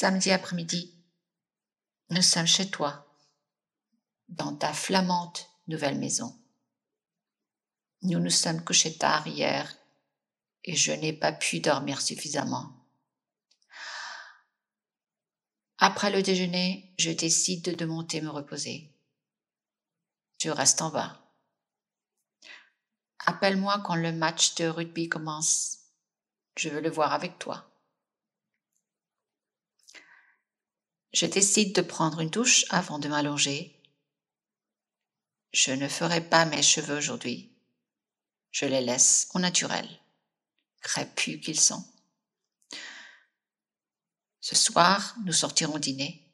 Samedi après-midi, nous sommes chez toi, dans ta flamante nouvelle maison. Nous nous sommes couchés tard hier et je n'ai pas pu dormir suffisamment. Après le déjeuner, je décide de monter me reposer. Tu restes en bas. Appelle-moi quand le match de rugby commence. Je veux le voir avec toi. Je décide de prendre une douche avant de m'allonger. Je ne ferai pas mes cheveux aujourd'hui. Je les laisse au naturel, crépus qu'ils sont. Ce soir, nous sortirons dîner.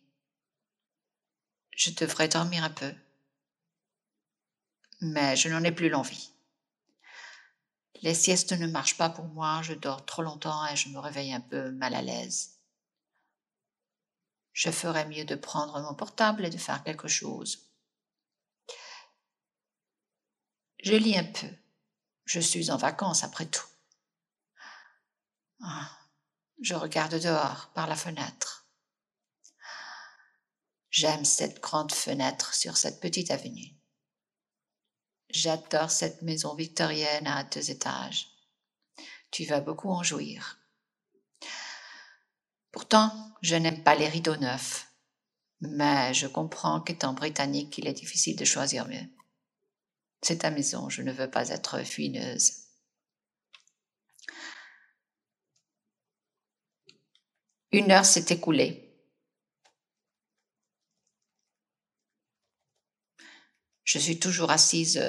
Je devrais dormir un peu, mais je n'en ai plus l'envie. Les siestes ne marchent pas pour moi, je dors trop longtemps et je me réveille un peu mal à l'aise. Je ferais mieux de prendre mon portable et de faire quelque chose. Je lis un peu. Je suis en vacances après tout. Ah, je regarde dehors par la fenêtre. J'aime cette grande fenêtre sur cette petite avenue. J'adore cette maison victorienne à deux étages. Tu vas beaucoup en jouir. Pourtant, je n'aime pas les rideaux neufs, mais je comprends qu'étant britannique, il est difficile de choisir mieux. C'est ta maison, je ne veux pas être fuineuse. Une heure s'est écoulée. Je suis toujours assise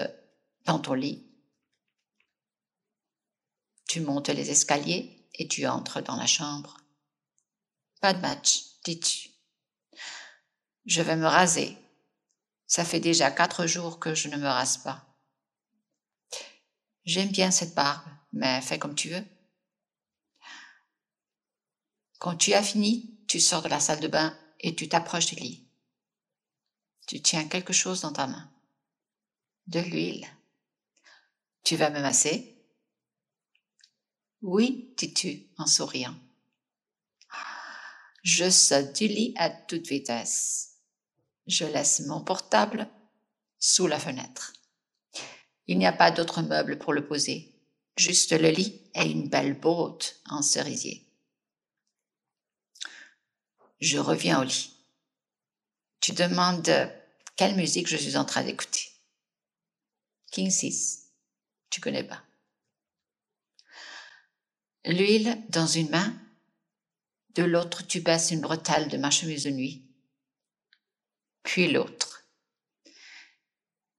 dans ton lit. Tu montes les escaliers et tu entres dans la chambre. Pas de match, dis-tu. Je vais me raser. Ça fait déjà quatre jours que je ne me rase pas. J'aime bien cette barbe, mais fais comme tu veux. Quand tu as fini, tu sors de la salle de bain et tu t'approches du lit. Tu tiens quelque chose dans ta main. De l'huile. Tu vas me masser? Oui, dis-tu en souriant. Je saute du lit à toute vitesse. Je laisse mon portable sous la fenêtre. Il n'y a pas d'autre meuble pour le poser, juste le lit et une belle botte en cerisier. Je reviens au lit. Tu demandes quelle musique je suis en train d'écouter. King 6. Tu connais pas. L'huile dans une main, de l'autre tu baisses une bretelle de ma chemise de nuit, puis l'autre,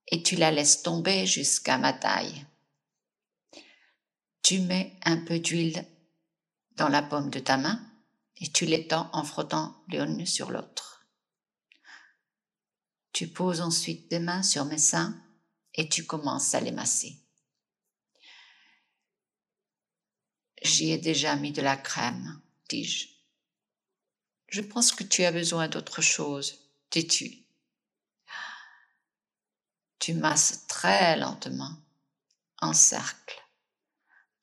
et tu la laisses tomber jusqu'à ma taille. Tu mets un peu d'huile dans la paume de ta main et tu l'étends en frottant l'une sur l'autre. Tu poses ensuite tes mains sur mes seins et tu commences à les masser. J'y ai déjà mis de la crème, dis-je. Je pense que tu as besoin d'autre chose, dis-tu. Tu masses très lentement, en cercle,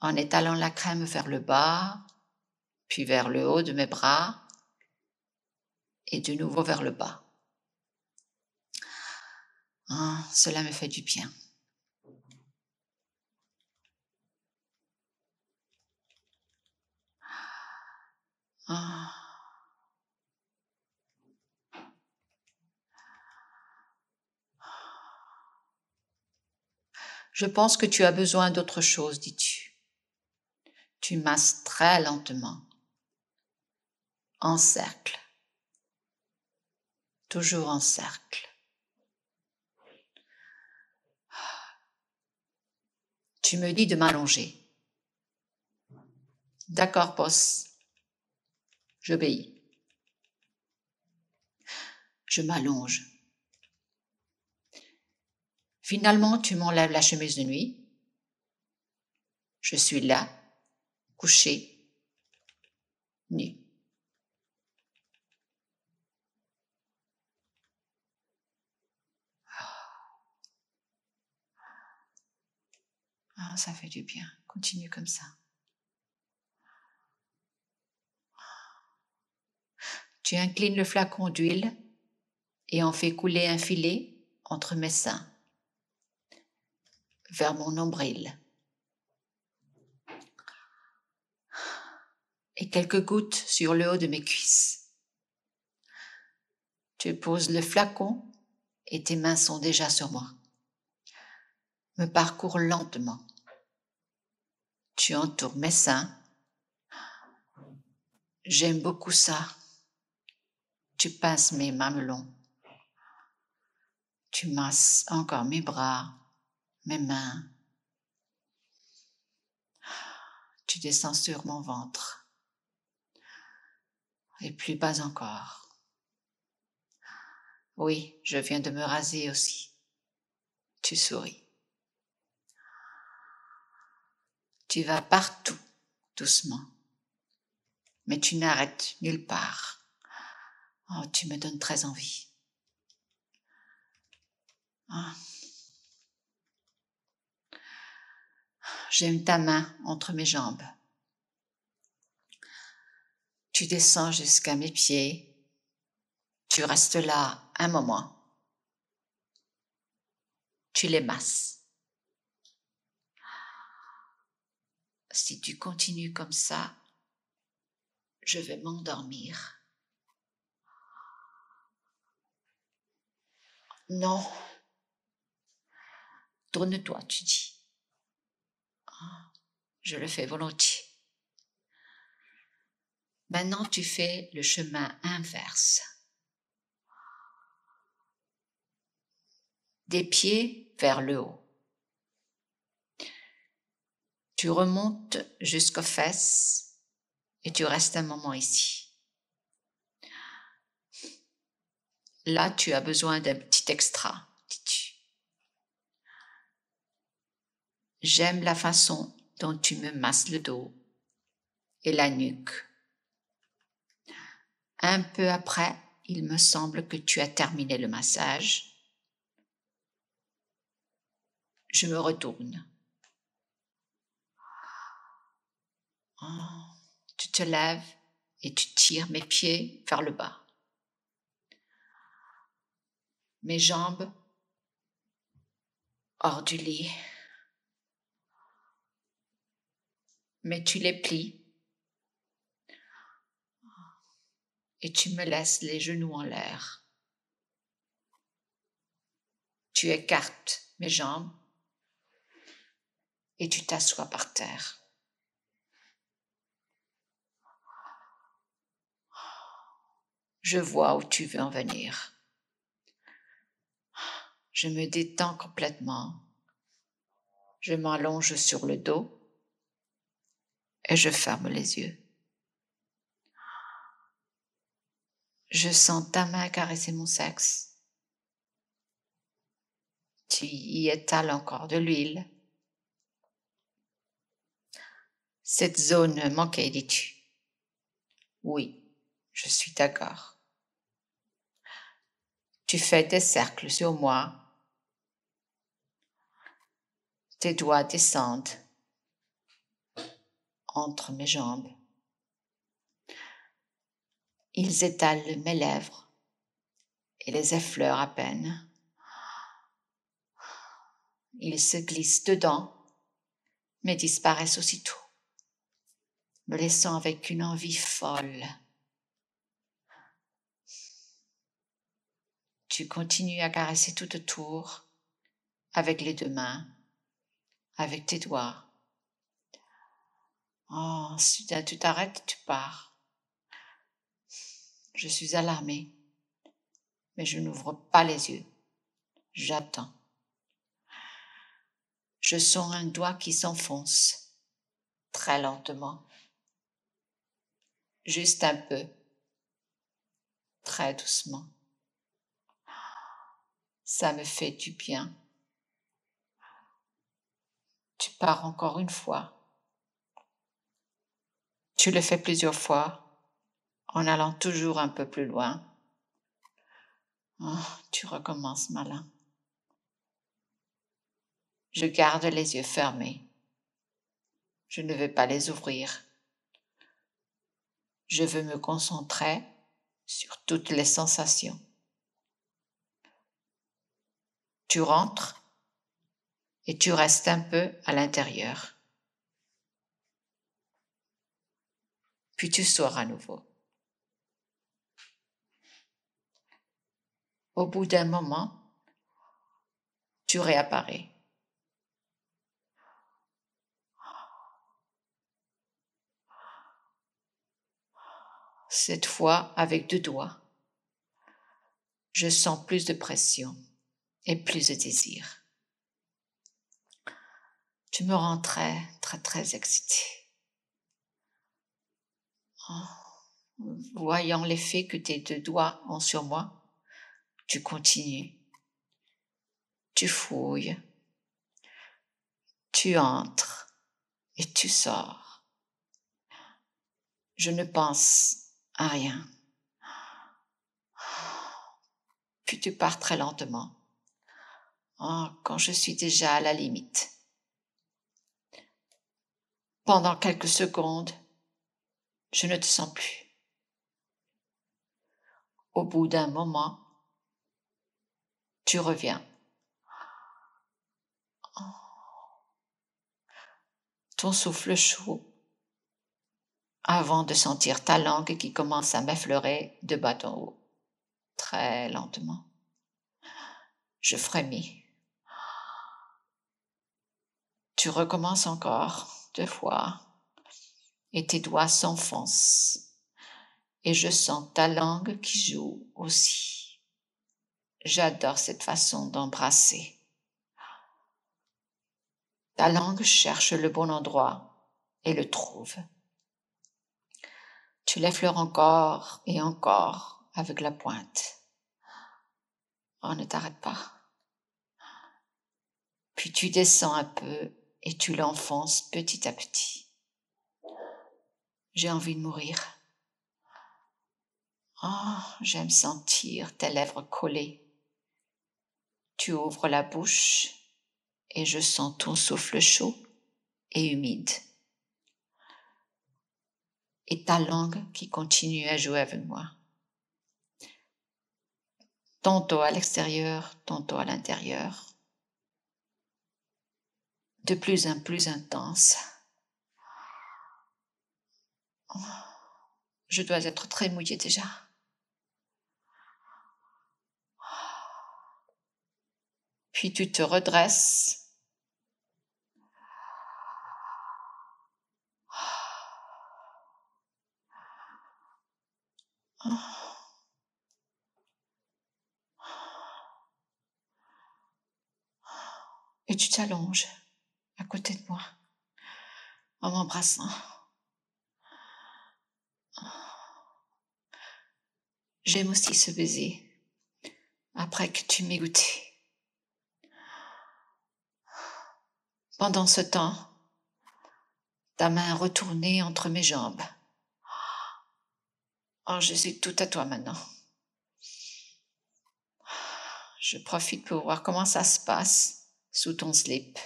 en étalant la crème vers le bas, puis vers le haut de mes bras, et de nouveau vers le bas. Ah, cela me fait du bien. Ah. Je pense que tu as besoin d'autre chose, dis-tu. Tu masses très lentement, en cercle, toujours en cercle. Tu me dis de m'allonger. D'accord, boss. J'obéis. Je m'allonge. Finalement, tu m'enlèves la chemise de nuit. Je suis là, couché, nu. Ah, ça fait du bien. Continue comme ça. Tu inclines le flacon d'huile et en fais couler un filet entre mes seins, vers mon nombril. Et quelques gouttes sur le haut de mes cuisses. Tu poses le flacon et tes mains sont déjà sur moi. Me parcours lentement. Tu entoures mes seins. J'aime beaucoup ça. Tu pinces mes mamelons. Tu masses encore mes bras, mes mains. Tu descends sur mon ventre. Et plus bas encore. Oui, je viens de me raser aussi. Tu souris. Tu vas partout, doucement. Mais tu n'arrêtes nulle part. Oh, tu me donnes très envie. Ah. J'aime ta main entre mes jambes. Tu descends jusqu'à mes pieds. Tu restes là un moment. Tu les masses. Si tu continues comme ça, je vais m'endormir. Non. Tourne-toi, tu dis. Je le fais volontiers. Maintenant, tu fais le chemin inverse. Des pieds vers le haut. Tu remontes jusqu'aux fesses et tu restes un moment ici. Là, tu as besoin d'un petit extra, dis-tu. J'aime la façon dont tu me masses le dos et la nuque. Un peu après, il me semble que tu as terminé le massage. Je me retourne. Oh, tu te lèves et tu tires mes pieds vers le bas. Mes jambes hors du lit. Mais tu les plies et tu me laisses les genoux en l'air. Tu écartes mes jambes et tu t'assois par terre. Je vois où tu veux en venir. Je me détends complètement. Je m'allonge sur le dos et je ferme les yeux. Je sens ta main caresser mon sexe. Tu y étales encore de l'huile. Cette zone manquait, dis-tu? Oui, je suis d'accord. Tu fais des cercles sur moi. Tes doigts descendent entre mes jambes. Ils étalent mes lèvres et les effleurent à peine. Ils se glissent dedans, mais disparaissent aussitôt, me laissant avec une envie folle Tu continues à caresser tout autour avec les deux mains, avec tes doigts. Oh, soudain tu t'arrêtes, tu pars. Je suis alarmée, mais je n'ouvre pas les yeux. J'attends. Je sens un doigt qui s'enfonce très lentement, juste un peu, très doucement. Ça me fait du bien. Tu pars encore une fois. Tu le fais plusieurs fois en allant toujours un peu plus loin. Oh, tu recommences malin. Je garde les yeux fermés. Je ne veux pas les ouvrir. Je veux me concentrer sur toutes les sensations. Tu rentres et tu restes un peu à l'intérieur. Tu sors à nouveau. Au bout d'un moment, tu réapparais. Cette fois avec deux doigts. Je sens plus de pression et plus de désir. Tu me rends très, très, très excitée. Voyant l'effet que tes deux doigts ont sur moi, tu continues. Tu fouilles. Tu entres et tu sors. Je ne pense à rien. Puis tu pars très lentement. Oh, quand je suis déjà à la limite. Pendant quelques secondes, je ne te sens plus. Au bout d'un moment, tu reviens. Ton souffle chaud avant de sentir ta langue qui commence à m'effleurer de bas en haut, très lentement. Je frémis. Tu recommences encore deux fois et tes doigts s'enfoncent et je sens ta langue qui joue aussi. J'adore cette façon d'embrasser. Ta langue cherche le bon endroit et le trouve. Tu l'effleures encore et encore avec la pointe. Oh, ne t'arrête pas. Puis tu descends un peu et tu l'enfonces petit à petit. J'ai envie de mourir. Oh, j'aime sentir tes lèvres collées. Tu ouvres la bouche et je sens ton souffle chaud et humide. Et ta langue qui continue à jouer avec moi. Tantôt à l'extérieur, tantôt à l'intérieur de plus en plus intense. Je dois être très mouillée déjà. Puis tu te redresses. Et tu t'allonges à côté de moi, en m'embrassant. J'aime aussi ce baiser, après que tu m'aies goûté. Pendant ce temps, ta main retournée entre mes jambes. Oh, je suis tout à toi maintenant. Je profite pour voir comment ça se passe sous ton slip.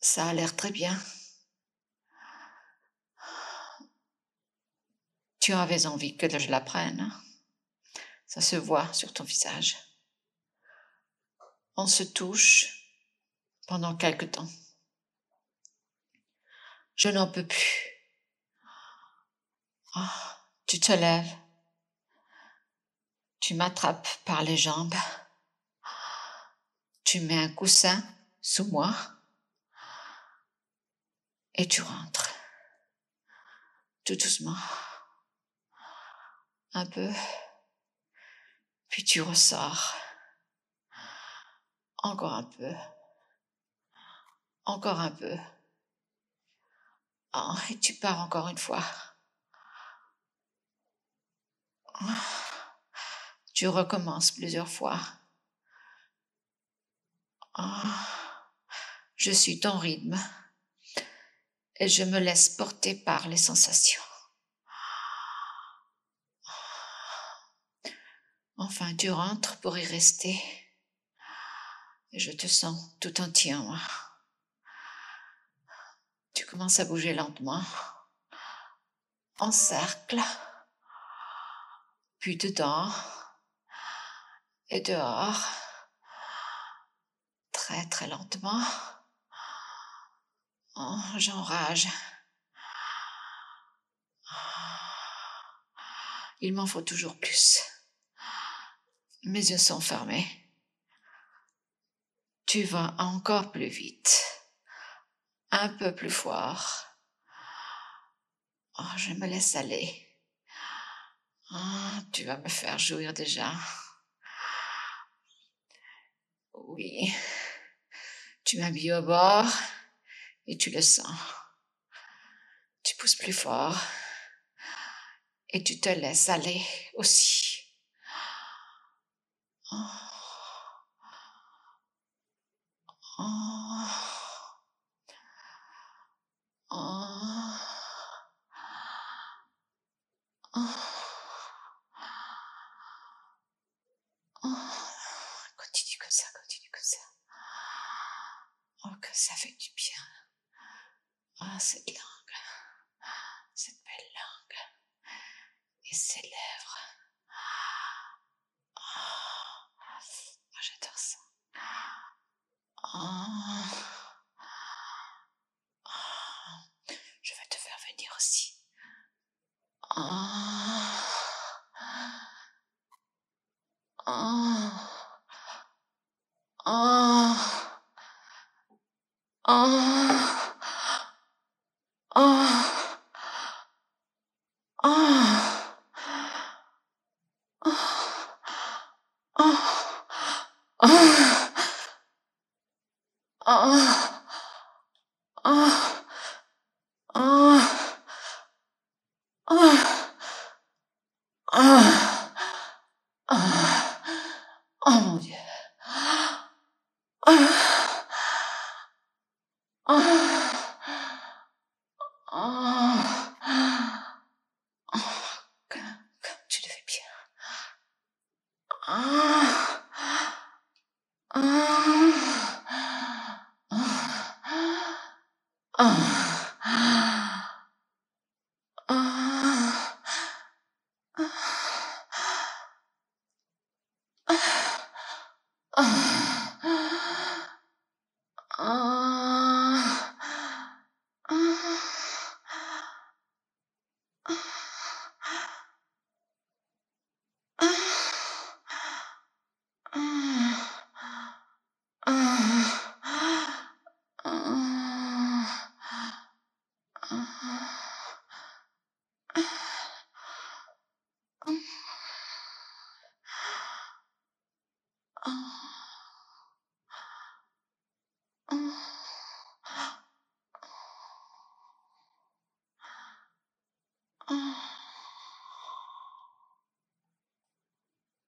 Ça a l'air très bien. Tu avais envie que je la prenne. Hein? Ça se voit sur ton visage. On se touche pendant quelque temps. Je n'en peux plus. Oh, tu te lèves. Tu m'attrapes par les jambes. Tu mets un coussin sous moi et tu rentres. Tout doucement. Un peu. Puis tu ressors. Encore un peu. Encore un peu. Oh, et tu pars encore une fois. Tu recommences plusieurs fois. Je suis ton rythme et je me laisse porter par les sensations. Enfin, tu rentres pour y rester. Je te sens tout entier en moi. Tu commences à bouger lentement, en cercle. puis dedans et dehors, très très lentement. Oh, J'enrage. Il m'en faut toujours plus. Mes yeux sont fermés. Tu vas encore plus vite, un peu plus fort. Oh, je me laisse aller. Oh, tu vas me faire jouir déjà. Oui, tu mis au bord et tu le sens. Tu pousses plus fort et tu te laisses aller aussi. Continue comme ça, continue comme ça. Oh, que ça fait du bien. Ah, cette langue, cette belle langue, et ses lèvres. Oh, j'adore ça. Oh. Je vais te faire venir aussi. Oh. Oh. Oh. Oh.